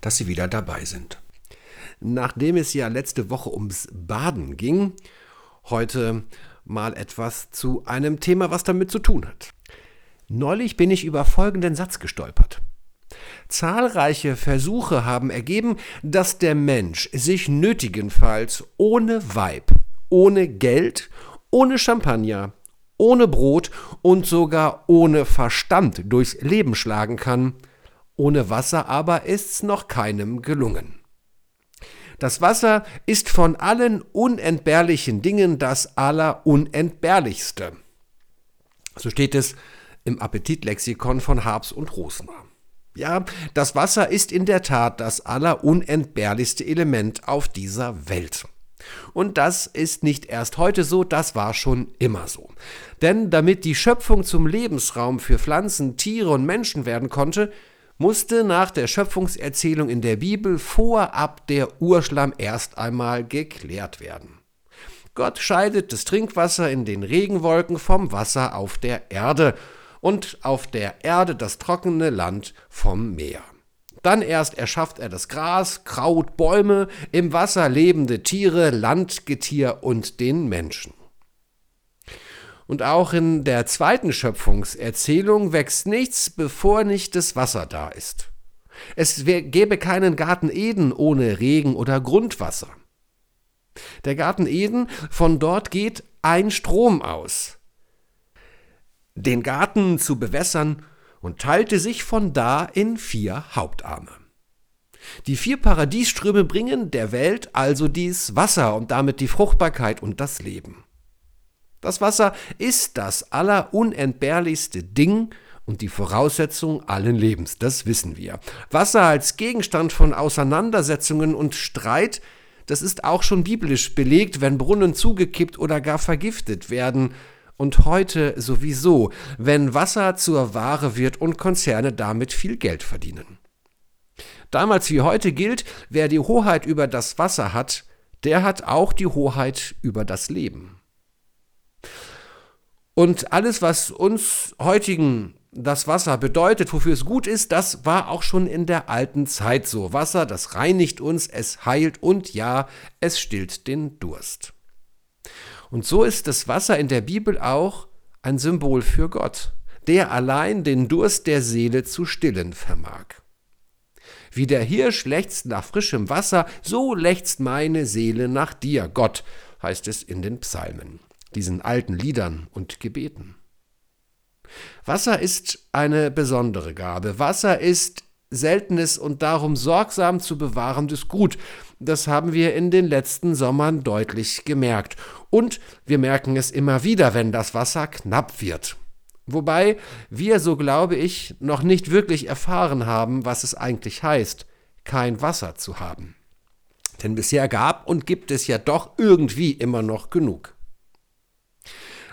dass Sie wieder dabei sind. Nachdem es ja letzte Woche ums Baden ging, heute mal etwas zu einem Thema, was damit zu tun hat. Neulich bin ich über folgenden Satz gestolpert. Zahlreiche Versuche haben ergeben, dass der Mensch sich nötigenfalls ohne Weib, ohne Geld, ohne Champagner, ohne Brot und sogar ohne Verstand durchs Leben schlagen kann. Ohne Wasser aber ist's noch keinem gelungen. Das Wasser ist von allen unentbehrlichen Dingen das allerunentbehrlichste. So steht es im Appetitlexikon von Habs und Rosner. Ja, das Wasser ist in der Tat das allerunentbehrlichste Element auf dieser Welt. Und das ist nicht erst heute so, das war schon immer so. Denn damit die Schöpfung zum Lebensraum für Pflanzen, Tiere und Menschen werden konnte, musste nach der Schöpfungserzählung in der Bibel vorab der Urschlamm erst einmal geklärt werden. Gott scheidet das Trinkwasser in den Regenwolken vom Wasser auf der Erde und auf der Erde das trockene Land vom Meer. Dann erst erschafft er das Gras, Kraut, Bäume, im Wasser lebende Tiere, Landgetier und den Menschen. Und auch in der zweiten Schöpfungserzählung wächst nichts, bevor nicht das Wasser da ist. Es gäbe keinen Garten Eden ohne Regen oder Grundwasser. Der Garten Eden, von dort geht ein Strom aus den Garten zu bewässern und teilte sich von da in vier Hauptarme. Die vier Paradiesströme bringen der Welt also dies Wasser und damit die Fruchtbarkeit und das Leben. Das Wasser ist das allerunentbehrlichste Ding und die Voraussetzung allen Lebens, das wissen wir. Wasser als Gegenstand von Auseinandersetzungen und Streit, das ist auch schon biblisch belegt, wenn Brunnen zugekippt oder gar vergiftet werden, und heute sowieso, wenn Wasser zur Ware wird und Konzerne damit viel Geld verdienen. Damals wie heute gilt, wer die Hoheit über das Wasser hat, der hat auch die Hoheit über das Leben. Und alles, was uns heutigen das Wasser bedeutet, wofür es gut ist, das war auch schon in der alten Zeit so. Wasser, das reinigt uns, es heilt und ja, es stillt den Durst. Und so ist das Wasser in der Bibel auch ein Symbol für Gott, der allein den Durst der Seele zu stillen vermag. Wie der Hirsch lechzt nach frischem Wasser, so lechzt meine Seele nach dir, Gott, heißt es in den Psalmen, diesen alten Liedern und Gebeten. Wasser ist eine besondere Gabe. Wasser ist seltenes und darum sorgsam zu bewahrendes Gut. Das haben wir in den letzten Sommern deutlich gemerkt. Und wir merken es immer wieder, wenn das Wasser knapp wird. Wobei wir, so glaube ich, noch nicht wirklich erfahren haben, was es eigentlich heißt, kein Wasser zu haben. Denn bisher gab und gibt es ja doch irgendwie immer noch genug.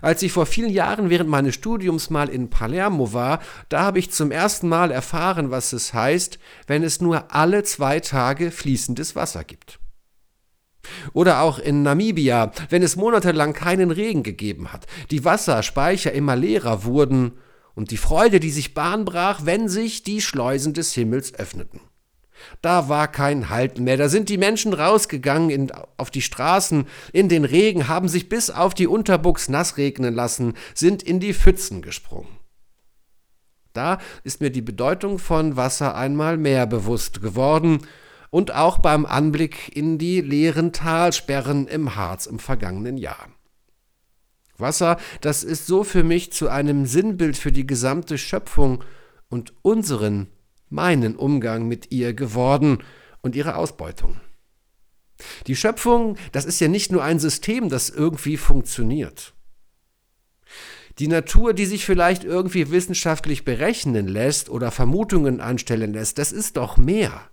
Als ich vor vielen Jahren während meines Studiums mal in Palermo war, da habe ich zum ersten Mal erfahren, was es heißt, wenn es nur alle zwei Tage fließendes Wasser gibt. Oder auch in Namibia, wenn es monatelang keinen Regen gegeben hat, die Wasserspeicher immer leerer wurden und die Freude, die sich Bahn brach, wenn sich die Schleusen des Himmels öffneten. Da war kein Halt mehr. Da sind die Menschen rausgegangen in, auf die Straßen, in den Regen, haben sich bis auf die Unterbuchs nass regnen lassen, sind in die Pfützen gesprungen. Da ist mir die Bedeutung von Wasser einmal mehr bewusst geworden und auch beim Anblick in die leeren Talsperren im Harz im vergangenen Jahr. Wasser, das ist so für mich zu einem Sinnbild für die gesamte Schöpfung und unseren meinen Umgang mit ihr geworden und ihre Ausbeutung. Die Schöpfung, das ist ja nicht nur ein System, das irgendwie funktioniert. Die Natur, die sich vielleicht irgendwie wissenschaftlich berechnen lässt oder Vermutungen anstellen lässt, das ist doch mehr.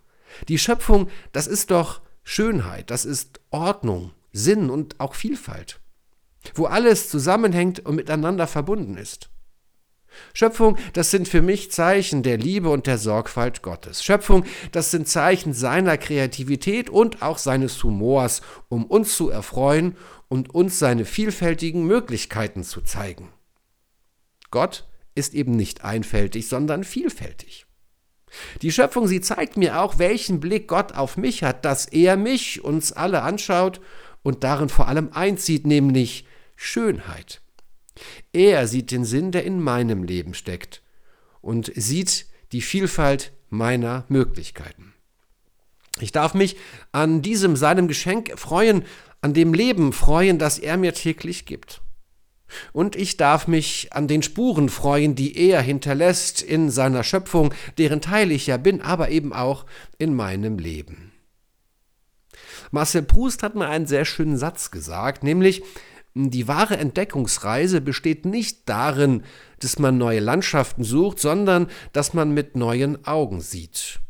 Die Schöpfung, das ist doch Schönheit, das ist Ordnung, Sinn und auch Vielfalt, wo alles zusammenhängt und miteinander verbunden ist. Schöpfung, das sind für mich Zeichen der Liebe und der Sorgfalt Gottes. Schöpfung, das sind Zeichen seiner Kreativität und auch seines Humors, um uns zu erfreuen und uns seine vielfältigen Möglichkeiten zu zeigen. Gott ist eben nicht einfältig, sondern vielfältig. Die Schöpfung, sie zeigt mir auch, welchen Blick Gott auf mich hat, dass er mich, uns alle anschaut und darin vor allem einzieht, nämlich Schönheit. Er sieht den Sinn, der in meinem Leben steckt und sieht die Vielfalt meiner Möglichkeiten. Ich darf mich an diesem seinem Geschenk freuen, an dem Leben freuen, das er mir täglich gibt. Und ich darf mich an den Spuren freuen, die er hinterlässt in seiner Schöpfung, deren Teil ich ja bin, aber eben auch in meinem Leben. Marcel Proust hat mir einen sehr schönen Satz gesagt, nämlich, die wahre Entdeckungsreise besteht nicht darin, dass man neue Landschaften sucht, sondern dass man mit neuen Augen sieht.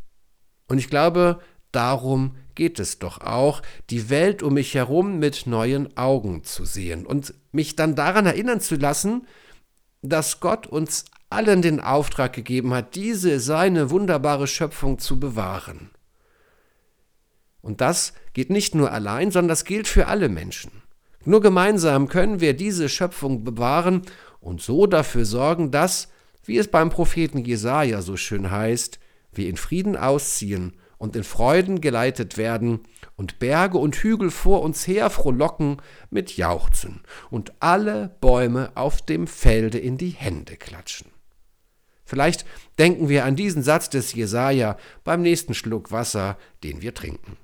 Und ich glaube, darum geht es doch auch, die Welt um mich herum mit neuen Augen zu sehen und mich dann daran erinnern zu lassen, dass Gott uns allen den Auftrag gegeben hat, diese seine wunderbare Schöpfung zu bewahren. Und das geht nicht nur allein, sondern das gilt für alle Menschen. Nur gemeinsam können wir diese Schöpfung bewahren und so dafür sorgen, dass, wie es beim Propheten Jesaja so schön heißt, wir in Frieden ausziehen und in Freuden geleitet werden und Berge und Hügel vor uns her frohlocken mit Jauchzen und alle Bäume auf dem Felde in die Hände klatschen. Vielleicht denken wir an diesen Satz des Jesaja beim nächsten Schluck Wasser, den wir trinken.